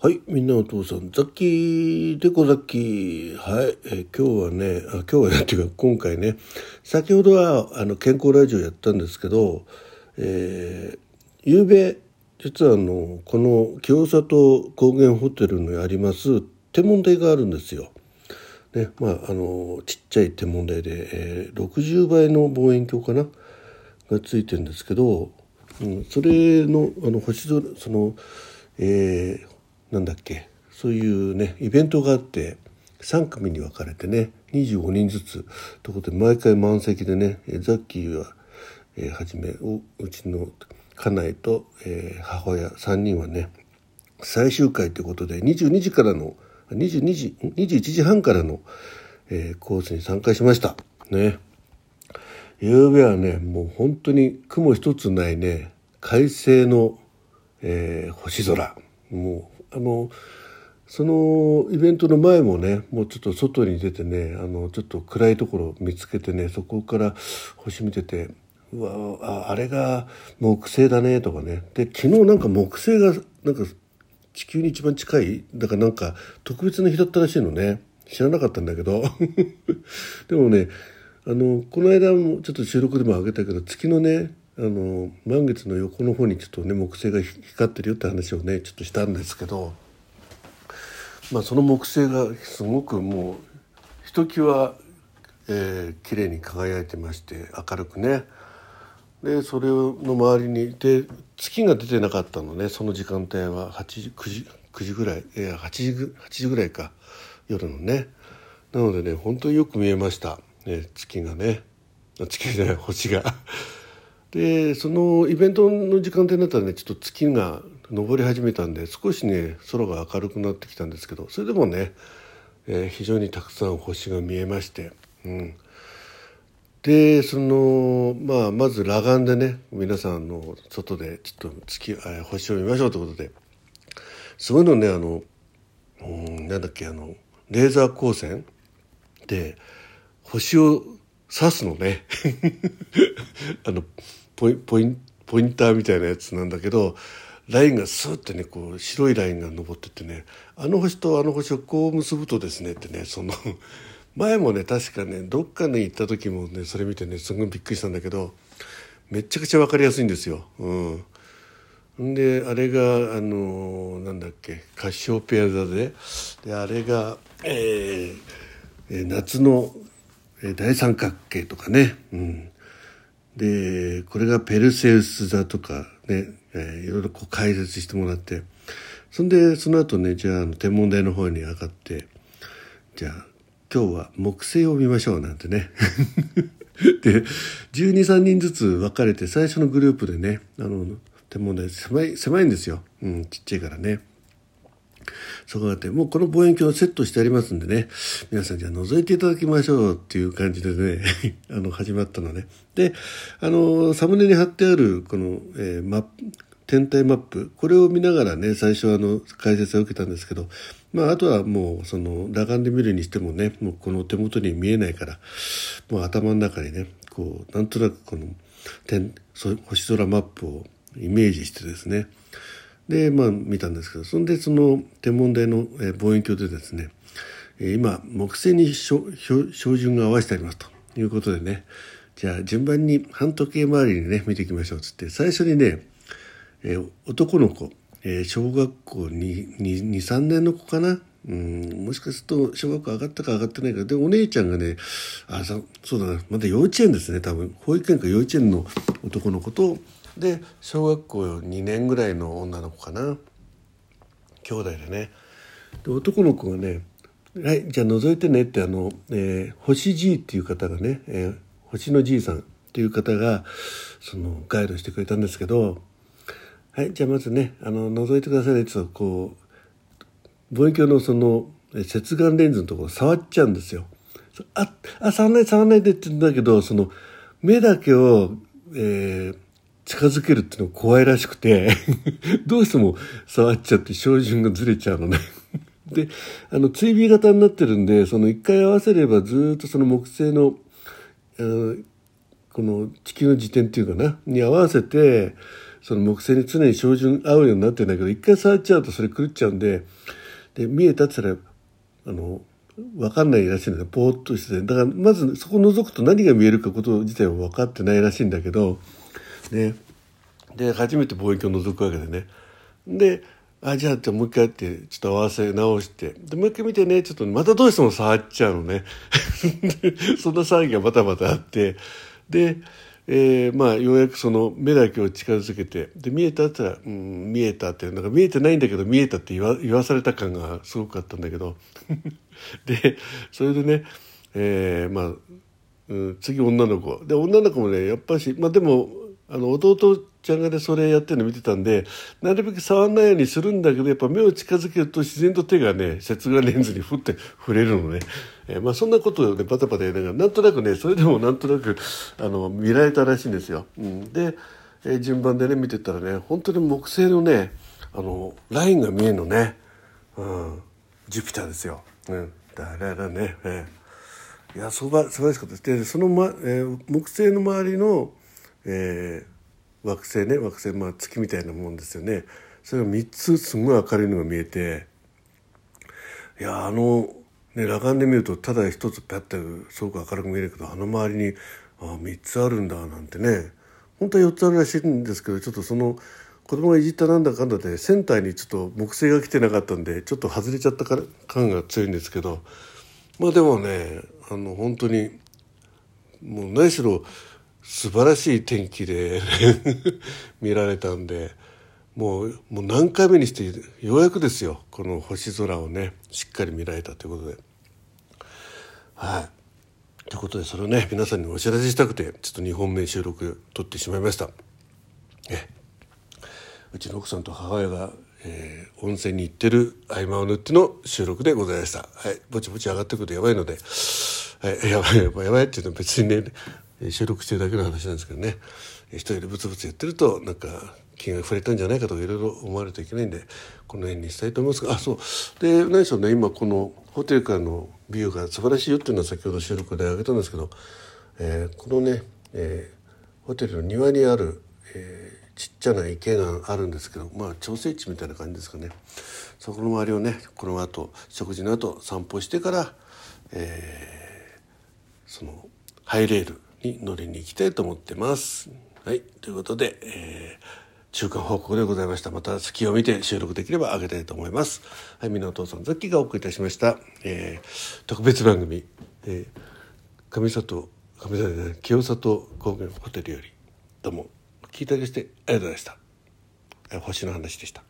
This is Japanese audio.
はい、みんなお父さん、ザッキー、でこザッキー。はい、え今日はね、あ今日はね、っていうか今回ね、先ほどはあの健康ラジオやったんですけど、えー、夕べ、実はあの、この清里高原ホテルにあります天文台があるんですよ。ね、まあ、あの、ちっちゃい天文台で、えー60倍の望遠鏡かながついてるんですけど、うん、それのあの星空その、えーなんだっけ？そういうねイベントがあって3組に分かれてね25人ずつということで毎回満席でねザッキーは、えーはじめおうちの家内と、えー母親3人はね最終回ということで22時からの22時21時半からの、えーコースに参加しました。ね。夕べはねもう本当に雲一つないね快晴の、えー星空。もうあのそのイベントの前もねもうちょっと外に出てねあのちょっと暗いところ見つけてねそこから星見ててうわああれが木星だねとかね。で昨日なんか木星がなんか地球に一番近いだからなんか特別な日だったらしいのね。知らなかったんだけど。でもねあのこの間もちょっと収録でもあげたけど月のねあの満月の横の方にちょっとね木星が光ってるよって話をねちょっとしたんですけどまあその木星がすごくもうひときわ、えー、綺麗に輝いてまして明るくね。でそれの周りにで月が出てなかったのねその時間帯は8時9時9時ぐらいいや8時8時ぐらいか夜のね。なのでね本当によく見えました、ね、月がね。月じゃない星が。でそのイベントの時間帯になったらねちょっと月が昇り始めたんで少しね空が明るくなってきたんですけどそれでもね、えー非常にたくさん星が見えまして、うん、でそのまあまず裸眼でね皆さんの外でちょっと月、えー星を見ましょうということですごいのねあの、うん、なんだっけあのレーザー光線で星を刺すのね あのポイポインポインターみたいなやつなんだけどラインがスーッてねこう白いラインが登ってってねあの星とあの星をこう結ぶとですねってねその 前もね確かねどっかに行った時もねそれ見てねすごいびっくりしたんだけどめちゃくちゃ分かりやすいんですよ。うんであれがあのなんだっけカシオペア座でであれが、えーえ夏の大三角形とかね、うん、でこれがペルセウス座とかね、えーいろいろこう解説してもらって。そんでその後ねじゃあ天文台の方に上がってじゃあ今日は木星を見ましょうなんてね。で123人ずつ分かれて最初のグループでねあの天文台狭い狭いんですよ、うん、ちっちゃいからね。そこがあって、もうこの望遠鏡をセットしてありますんでね、皆さんじゃあ覗いていただきましょうっていう感じでね、あの、始まったのね。で、あの、サムネに貼ってある、この、えーマップ、天体マップ、これを見ながらね、最初あの、解説を受けたんですけど、まあ、あとはもう、その、裸眼で見るにしてもね、もうこの手元に見えないから、もう頭の中にね、こう、なんとなくこの、天、星空マップをイメージしてですね、でまあ見たんですけどそんでその天文台の、望遠鏡でですね、今木星に照準が合わせてありますということでねじゃあ順番に半時計回りにね見ていきましょうっつって最初にね、男の子、小学校23年の子かなうんもしかすると小学校上がったか上がってないかでお姉ちゃんがねあそそうだなまだ幼稚園ですね多分。保育園か幼稚園の男の子とで小学校2年ぐらいの女の子かな兄弟でねで男の子がね「はいじゃあ覗いてね」ってあの、えー星じいっていう方がね、えー星のじいさんっていう方がそのガイドしてくれたんですけど「はいじゃあまずねあの覗いてくださいね」ってこう望遠鏡のそのえ接眼レンズのところ触っちゃうんですよ。あ、あ、触んない触んないでって言うんだけど、その目だけを、えー近づけるっていうのが怖いらしくて、どうしても触っちゃって照準がずれちゃうのね。で、あの、追尾型になってるんで、その一回合わせればずっとその木星の、この地球の時点っていうかな、に合わせて、その木星に常に照準合うようになってるんだけど一回触っちゃうとそれ狂っちゃうんでで見えたって言ったらあの分かんないらしいんだよぽーっとしてだからまずそこ覗くと何が見えるかこと自体は分かってないらしいんだけどね。で初めて望遠鏡を覗くわけでね。であじゃあもう一回やってちょっと合わせ直して。でもう一回見てねちょっとまたどうしても触っちゃうのね。そんな騒ぎがまたまたあって。で、えー、まあようやくその目だけを近づけて。で見えたって言ったら「うん見えた」ってなんか見えてないんだけど見えたって言わ言わされた感がすごくあったんだけど。でそれでね、えー、まあ、うん、次女の子。で女の子もねやっぱしまあでもあの弟ちゃんがねそれやってるの見てたんでなるべく触んないようにするんだけどやっぱ目を近づけると自然と手がね接眼レンズにふって触れるのね、えー、まあそんなことをねバタバタやりながらなんとなくねそれでもなんとなくあの見られたらしいんですよ。うん、で、えー、順番でね見てたらね本当に木星のねあのラインが見えるのね、うん、ジュピターですよ。うん、だららね、えー、いや素晴らしかったです。でその、まえー、木星の周りのえー、惑星ね惑星まあ月みたいなもんですよね。それが3つすごい明るいのが見えて。いやあの、ね、裸眼で見るとただ一つペッてすごく明るく見えるけどあの周りにあ3つあるんだなんてね。本当は4つあるらしいんですけどちょっとその子供がいじったなんだかんだでセンターにちょっと木星が来てなかったんでちょっと外れちゃったから感が強いんですけど。まあでもねあの本当にもう何しろ素晴らしい天気で 見られたんでもうもう何回目にしてようやくですよこの星空をねしっかり見られたということで。はいということでそれをね皆さんにお知らせしたくてちょっと2本目収録撮ってしまいました。えうちの奥さんと母親が、えー、温泉に行ってる合間を縫っての収録でございました。はい、ぼちぼち上がってくるとやばいので、はい、やばいやばいやばいっていうの別にね収録してるだけの話なんですけどね。一人でブツブツやってるとなんか気が触れたんじゃないかとかいろいろ思われるといけないんでこの辺にしたいと思います。があそう。で何でしょうね。今このホテルからのビューが素晴らしいよっていうのは先ほど収録で挙げたんですけど、えー、このね、えー、ホテルの庭にある、えー、ちっちゃな池があるんですけどまあ調整池みたいな感じですかね。そこの周りをねこの後食事の後散歩してから、えー、そのハイレールに乗りに行きたいと思ってます。はい。ということで、えー、中間報告でございました。また月を見て収録できれば上げたいと思います。はい。みなお父さん、ザッキーがお送りいたしました。えー、特別番組、えー、上里、上里、清里高原ホテルより、どうも、聞いたりしてありがとうございました。星の話でした。